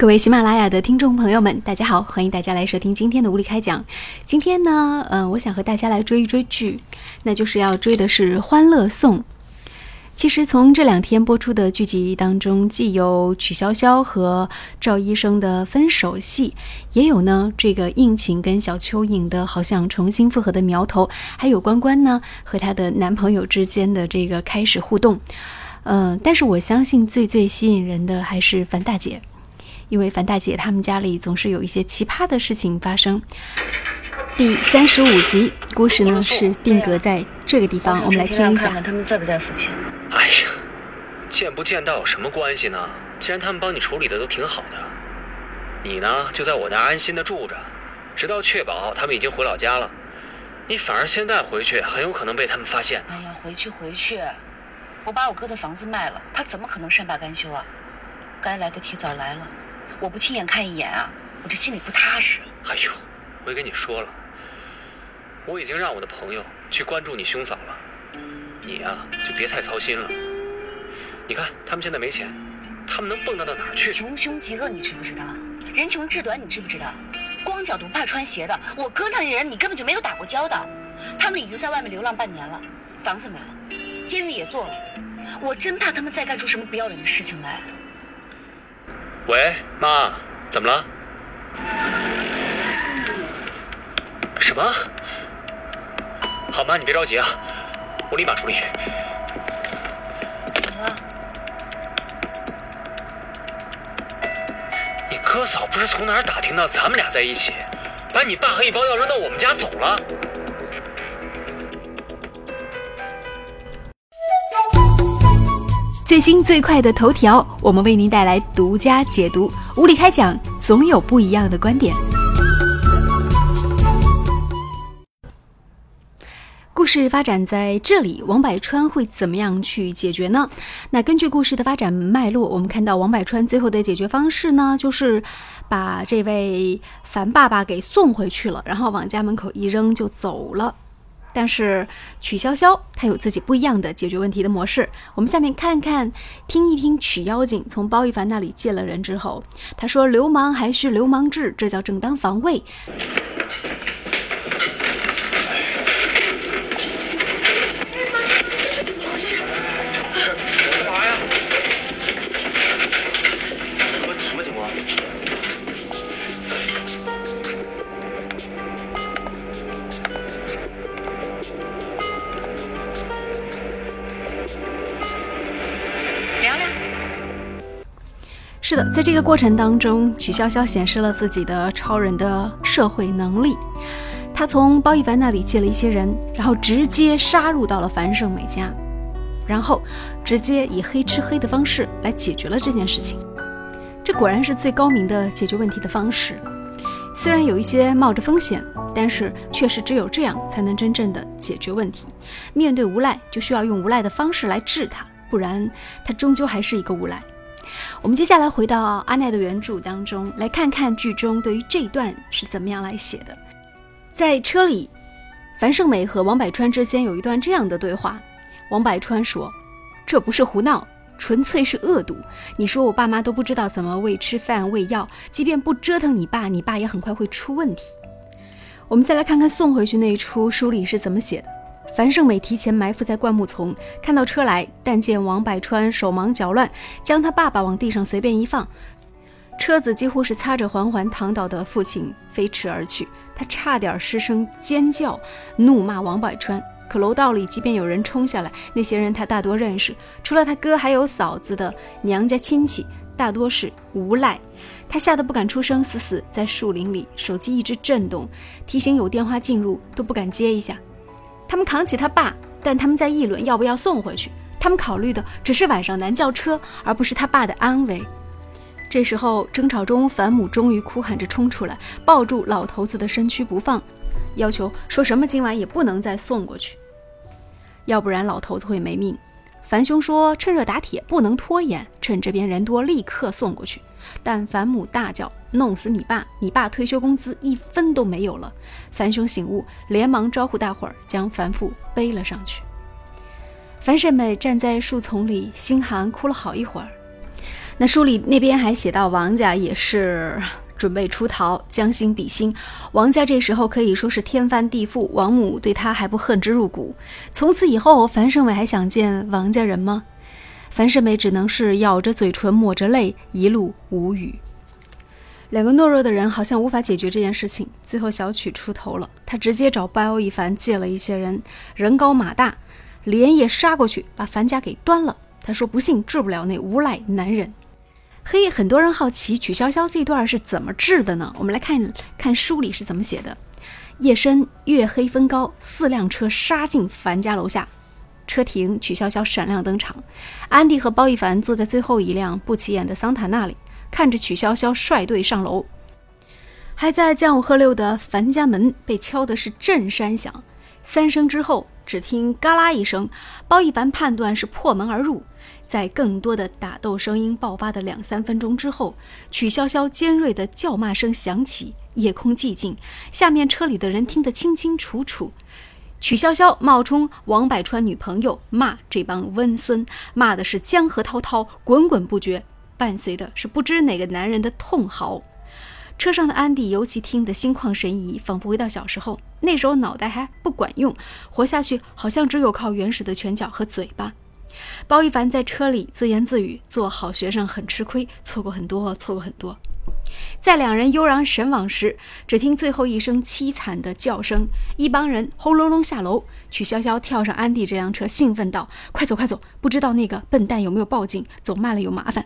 各位喜马拉雅的听众朋友们，大家好，欢迎大家来收听今天的无理开讲。今天呢，嗯，我想和大家来追一追剧，那就是要追的是《欢乐颂》。其实从这两天播出的剧集当中，既有曲筱绡和赵医生的分手戏，也有呢这个应勤跟小蚯蚓的好像重新复合的苗头，还有关关呢和她的男朋友之间的这个开始互动。嗯，但是我相信最最吸引人的还是樊大姐。因为樊大姐他们家里总是有一些奇葩的事情发生。第三十五集故事呢是定格在这个地方，我们来听一下。看看他们在不在附近。哎呀，见不见到有什么关系呢？既然他们帮你处理的都挺好的，你呢就在我那安心的住着，直到确保他们已经回老家了。你反而现在回去，很有可能被他们发现。哎呀，回去回去，我把我哥的房子卖了，他怎么可能善罢甘休啊？该来的提早来了。我不亲眼看一眼啊，我这心里不踏实。哎呦，我也跟你说了，我已经让我的朋友去关注你兄嫂了，你呀就别太操心了。你看他们现在没钱，他们能蹦跶到哪儿去？穷凶极恶，你知不知道？人穷志短，你知不知道？光脚不怕穿鞋的，我哥那人你根本就没有打过交道。他们已经在外面流浪半年了，房子没了，监狱也做了，我真怕他们再干出什么不要脸的事情来。喂，妈，怎么了？什么？好，妈，你别着急啊，我立马处理。怎么了？你哥嫂不是从哪儿打听到咱们俩在一起，把你爸和一包药扔到我们家走了？最新最快的头条，我们为您带来独家解读。无理开讲，总有不一样的观点。故事发展在这里，王百川会怎么样去解决呢？那根据故事的发展脉络，我们看到王百川最后的解决方式呢，就是把这位樊爸爸给送回去了，然后往家门口一扔就走了。但是曲筱绡她有自己不一样的解决问题的模式。我们下面看看，听一听曲妖精从包奕凡那里借了人之后，他说：“流氓还需流氓治，这叫正当防卫。”是的，在这个过程当中，曲筱绡显示了自己的超人的社会能力。他从包奕凡那里借了一些人，然后直接杀入到了樊胜美家，然后直接以黑吃黑的方式来解决了这件事情。这果然是最高明的解决问题的方式。虽然有一些冒着风险，但是确实只有这样才能真正的解决问题。面对无赖，就需要用无赖的方式来治他，不然他终究还是一个无赖。我们接下来回到阿奈的原著当中，来看看剧中对于这一段是怎么样来写的。在车里，樊胜美和王百川之间有一段这样的对话：王百川说：“这不是胡闹，纯粹是恶毒。你说我爸妈都不知道怎么喂吃饭、喂药，即便不折腾你爸，你爸也很快会出问题。”我们再来看看送回去那一出，书里是怎么写的。樊胜美提前埋伏在灌木丛，看到车来，但见王百川手忙脚乱，将他爸爸往地上随便一放，车子几乎是擦着缓缓躺倒的父亲飞驰而去。他差点失声尖叫，怒骂王百川。可楼道里即便有人冲下来，那些人他大多认识，除了他哥还有嫂子的娘家亲戚，大多是无赖。他吓得不敢出声，死死在树林里，手机一直震动，提醒有电话进入都不敢接一下。他们扛起他爸，但他们在议论要不要送回去。他们考虑的只是晚上难叫车，而不是他爸的安危。这时候争吵中，樊母终于哭喊着冲出来，抱住老头子的身躯不放，要求说什么今晚也不能再送过去，要不然老头子会没命。樊兄说趁热打铁，不能拖延，趁这边人多立刻送过去。但樊母大叫。弄死你爸！你爸退休工资一分都没有了。樊兄醒悟，连忙招呼大伙儿将樊父背了上去。樊胜美站在树丛里，心寒，哭了好一会儿。那书里那边还写到，王家也是准备出逃，将心比心。王家这时候可以说是天翻地覆，王母对他还不恨之入骨。从此以后，樊胜美还想见王家人吗？樊胜美只能是咬着嘴唇，抹着泪，一路无语。两个懦弱的人好像无法解决这件事情。最后，小曲出头了，他直接找包一凡借了一些人，人高马大，连夜杀过去，把樊家给端了。他说：“不信治不了那无赖男人。”嘿，很多人好奇曲潇潇这段是怎么治的呢？我们来看看书里是怎么写的：夜深月黑风高，四辆车杀进樊家楼下，车停，曲潇潇闪亮登场。安迪和包奕凡坐在最后一辆不起眼的桑塔纳里。看着曲潇潇率队上楼，还在将五喝六的樊家门被敲的是震山响，三声之后，只听嘎啦一声，包一凡判断是破门而入。在更多的打斗声音爆发的两三分钟之后，曲潇潇尖锐的叫骂声响起，夜空寂静，下面车里的人听得清清楚楚。曲潇潇冒充王百川女朋友骂这帮温孙，骂的是江河滔滔，滚滚不绝。伴随的是不知哪个男人的痛嚎，车上的安迪尤其听得心旷神怡，仿佛回到小时候。那时候脑袋还不管用，活下去好像只有靠原始的拳脚和嘴巴。包一凡在车里自言自语：“做好学生很吃亏，错过很多，错过很多。”在两人悠然神往时，只听最后一声凄惨的叫声，一帮人轰隆隆下楼。曲潇潇跳上安迪这辆车，兴奋道：“快走，快走！不知道那个笨蛋有没有报警，走慢了有麻烦。”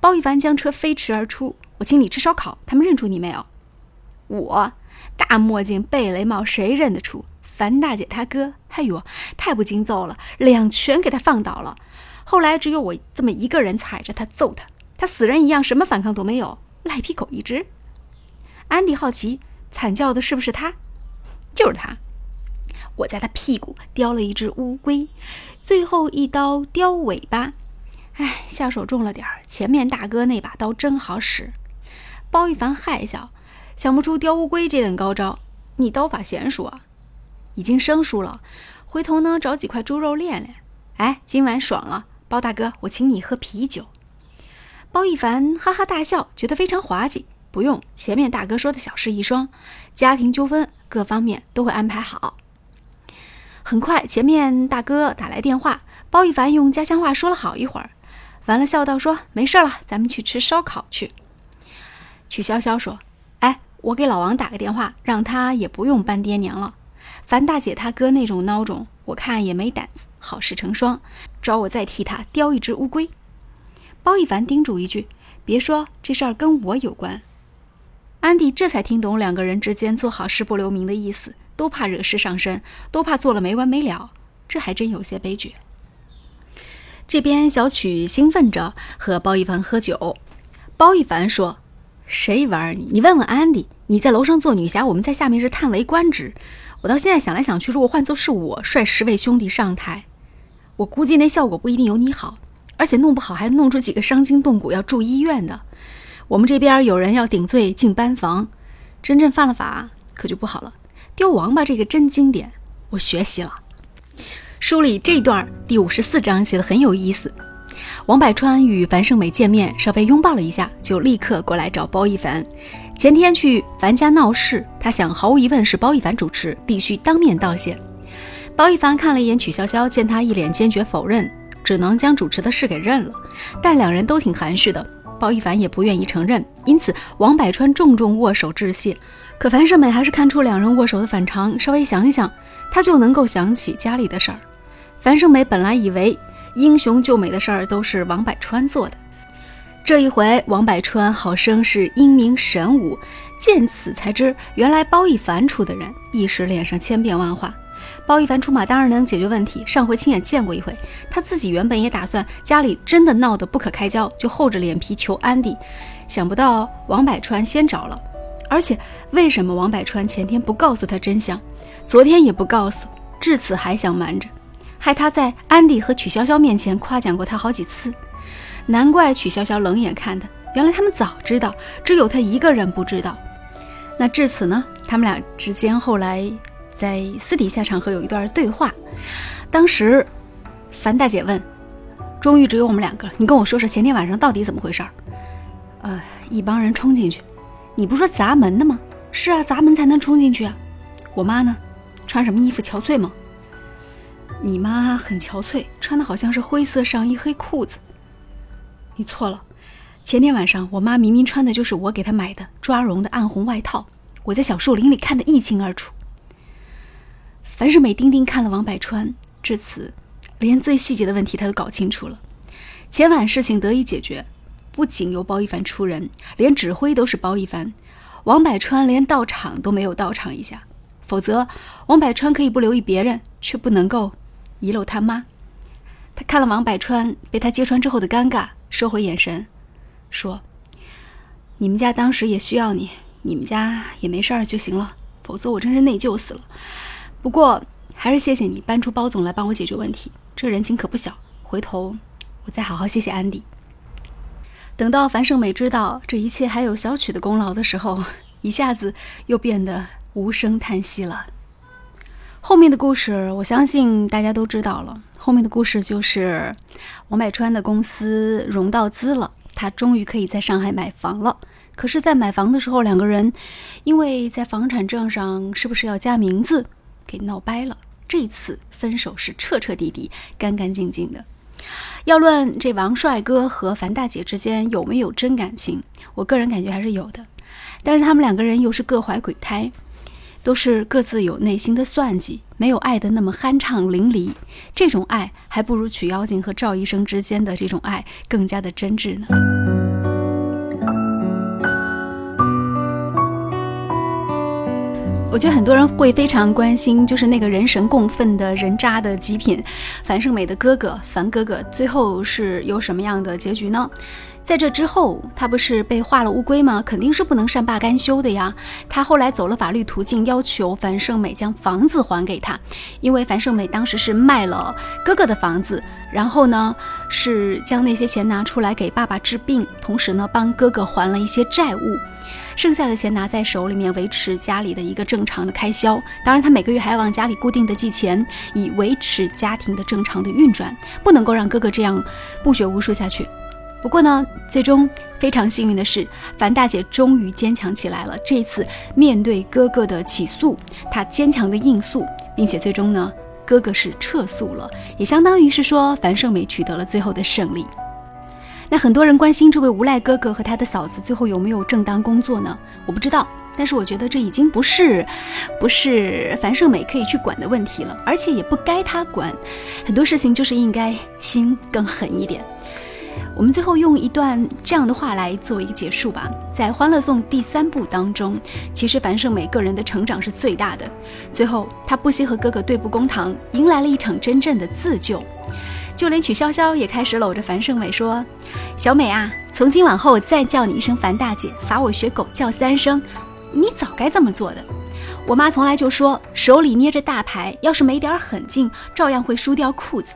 包一凡将车飞驰而出。我请你吃烧烤，他们认出你没有？我大墨镜、贝雷帽，谁认得出？樊大姐她哥，哎呦，太不经揍了，两拳给他放倒了。后来只有我这么一个人踩着他揍他，他死人一样，什么反抗都没有，赖皮狗一只。安迪好奇，惨叫的是不是他？就是他。我在他屁股叼了一只乌龟，最后一刀叼尾巴。哎，下手重了点儿。前面大哥那把刀真好使。包一凡害笑，想不出雕乌龟这等高招。你刀法娴熟啊？已经生疏了。回头呢，找几块猪肉练练。哎，今晚爽了，包大哥，我请你喝啤酒。包一凡哈哈大笑，觉得非常滑稽。不用，前面大哥说的小事一桩，家庭纠纷各方面都会安排好。很快，前面大哥打来电话，包一凡用家乡话说了好一会儿。完了，笑道：“说没事了，咱们去吃烧烤去。”曲潇潇说：“哎，我给老王打个电话，让他也不用搬爹娘了。樊大姐他哥那种孬种，我看也没胆子。好事成双，找我再替他叼一只乌龟。”包一凡叮嘱一句：“别说这事儿跟我有关。”安迪这才听懂两个人之间做好事不留名的意思，都怕惹事上身，都怕做了没完没了。这还真有些悲剧。这边小曲兴奋着和包一凡喝酒，包一凡说：“谁玩你？你问问安迪。你在楼上做女侠，我们在下面是叹为观止。我到现在想来想去，如果换做是我率十位兄弟上台，我估计那效果不一定有你好，而且弄不好还弄出几个伤筋动骨要住医院的。我们这边有人要顶罪进班房，真正犯了法可就不好了。丢王八这个真经典，我学习了。”书里这段第五十四章写的很有意思。王百川与樊胜美见面，稍微拥抱了一下，就立刻过来找包奕凡。前天去樊家闹事，他想毫无疑问是包奕凡主持，必须当面道谢。包奕凡看了一眼曲潇潇，见他一脸坚决否认，只能将主持的事给认了。但两人都挺含蓄的，包奕凡也不愿意承认，因此王百川重重握手致谢。可樊胜美还是看出两人握手的反常，稍微想一想，他就能够想起家里的事儿。樊胜美本来以为英雄救美的事儿都是王百川做的，这一回王百川好生是英明神武，见此才知原来包奕凡出的人，一时脸上千变万化。包奕凡出马当然能解决问题，上回亲眼见过一回，他自己原本也打算家里真的闹得不可开交，就厚着脸皮求安迪，想不到王百川先着了，而且为什么王百川前天不告诉他真相，昨天也不告诉，至此还想瞒着？害他在安迪和曲潇潇面前夸奖过他好几次，难怪曲潇潇冷眼看他。原来他们早知道，只有他一个人不知道。那至此呢？他们俩之间后来在私底下场合有一段对话。当时樊大姐问：“终于只有我们两个。你跟我说说前天晚上到底怎么回事儿？呃，一帮人冲进去，你不说砸门的吗？是啊，砸门才能冲进去啊。我妈呢？穿什么衣服憔悴吗？你妈很憔悴，穿的好像是灰色上衣、黑裤子。你错了，前天晚上我妈明明穿的就是我给她买的抓绒的暗红外套，我在小树林里看得一清二楚。樊胜美定定看了王百川，至此，连最细节的问题他都搞清楚了。前晚事情得以解决，不仅由包一凡出人，连指挥都是包一凡，王百川连到场都没有到场一下，否则王百川可以不留意别人，却不能够。遗漏他妈，他看了王百川被他揭穿之后的尴尬，收回眼神，说：“你们家当时也需要你，你们家也没事儿就行了，否则我真是内疚死了。不过还是谢谢你搬出包总来帮我解决问题，这人情可不小。回头我再好好谢谢安迪。”等到樊胜美知道这一切还有小曲的功劳的时候，一下子又变得无声叹息了。后面的故事，我相信大家都知道了。后面的故事就是，王百川的公司融到资了，他终于可以在上海买房了。可是，在买房的时候，两个人因为在房产证上是不是要加名字，给闹掰了。这次分手是彻彻底底、干干净净的。要论这王帅哥和樊大姐之间有没有真感情，我个人感觉还是有的。但是他们两个人又是各怀鬼胎。都是各自有内心的算计，没有爱的那么酣畅淋漓。这种爱还不如曲妖精和赵医生之间的这种爱更加的真挚呢。我觉得很多人会非常关心，就是那个人神共愤的人渣的极品樊胜美的哥哥樊哥哥，最后是有什么样的结局呢？在这之后，他不是被画了乌龟吗？肯定是不能善罢甘休的呀。他后来走了法律途径，要求樊胜美将房子还给他，因为樊胜美当时是卖了哥哥的房子，然后呢是将那些钱拿出来给爸爸治病，同时呢帮哥哥还了一些债务，剩下的钱拿在手里面维持家里的一个正常的开销。当然，他每个月还要往家里固定的寄钱，以维持家庭的正常的运转，不能够让哥哥这样不学无术下去。不过呢，最终非常幸运的是，樊大姐终于坚强起来了。这一次面对哥哥的起诉，她坚强的应诉，并且最终呢，哥哥是撤诉了，也相当于是说樊胜美取得了最后的胜利。那很多人关心这位无赖哥哥和他的嫂子最后有没有正当工作呢？我不知道，但是我觉得这已经不是，不是樊胜美可以去管的问题了，而且也不该他管。很多事情就是应该心更狠一点。我们最后用一段这样的话来做一个结束吧。在《欢乐颂》第三部当中，其实樊胜美个人的成长是最大的。最后，她不惜和哥哥对簿公堂，迎来了一场真正的自救。就连曲筱绡也开始搂着樊胜美说：“小美啊，从今往后再叫你一声樊大姐，罚我学狗叫三声，你早该这么做的。我妈从来就说，手里捏着大牌，要是没点狠劲，照样会输掉裤子。”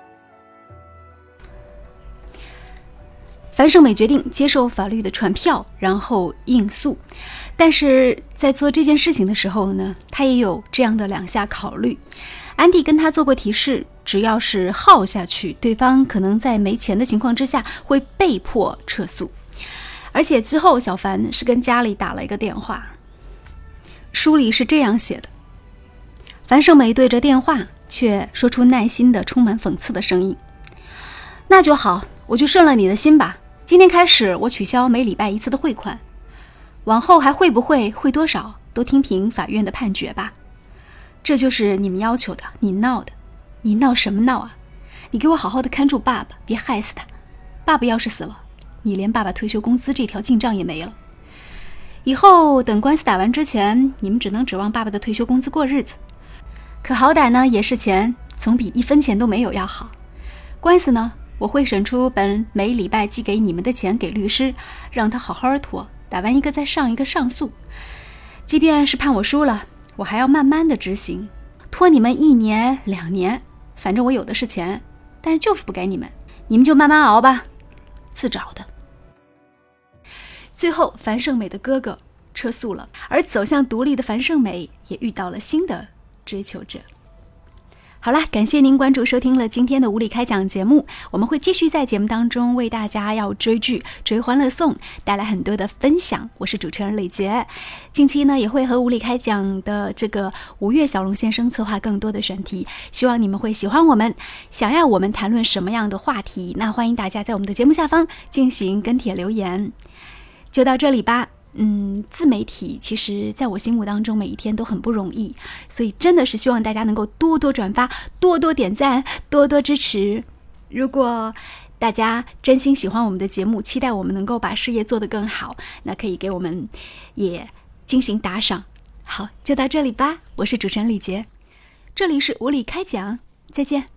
樊胜美决定接受法律的传票，然后应诉。但是在做这件事情的时候呢，他也有这样的两下考虑。安迪跟他做过提示，只要是耗下去，对方可能在没钱的情况之下会被迫撤诉。而且之后，小樊是跟家里打了一个电话，书里是这样写的：樊胜美对着电话，却说出耐心的、充满讽刺的声音：“那就好，我就顺了你的心吧。”今天开始，我取消每礼拜一次的汇款，往后还会不会汇多少，都听凭法院的判决吧。这就是你们要求的，你闹的，你闹什么闹啊？你给我好好的看住爸爸，别害死他。爸爸要是死了，你连爸爸退休工资这条进账也没了。以后等官司打完之前，你们只能指望爸爸的退休工资过日子。可好歹呢，也是钱，总比一分钱都没有要好。官司呢？我会省出本每礼拜寄给你们的钱给律师，让他好好拖，打完一个再上一个上诉。即便是判我输了，我还要慢慢的执行，拖你们一年两年，反正我有的是钱，但是就是不给你们，你们就慢慢熬吧，自找的。最后，樊胜美的哥哥撤诉了，而走向独立的樊胜美也遇到了新的追求者。好啦，感谢您关注收听了今天的无理开讲节目，我们会继续在节目当中为大家要追剧、追欢乐颂，带来很多的分享。我是主持人李杰，近期呢也会和无理开讲的这个吴越小龙先生策划更多的选题，希望你们会喜欢我们。想要我们谈论什么样的话题，那欢迎大家在我们的节目下方进行跟帖留言。就到这里吧。嗯，自媒体其实在我心目当中每一天都很不容易，所以真的是希望大家能够多多转发、多多点赞、多多支持。如果大家真心喜欢我们的节目，期待我们能够把事业做得更好，那可以给我们也进行打赏。好，就到这里吧。我是主持人李杰，这里是无理开讲，再见。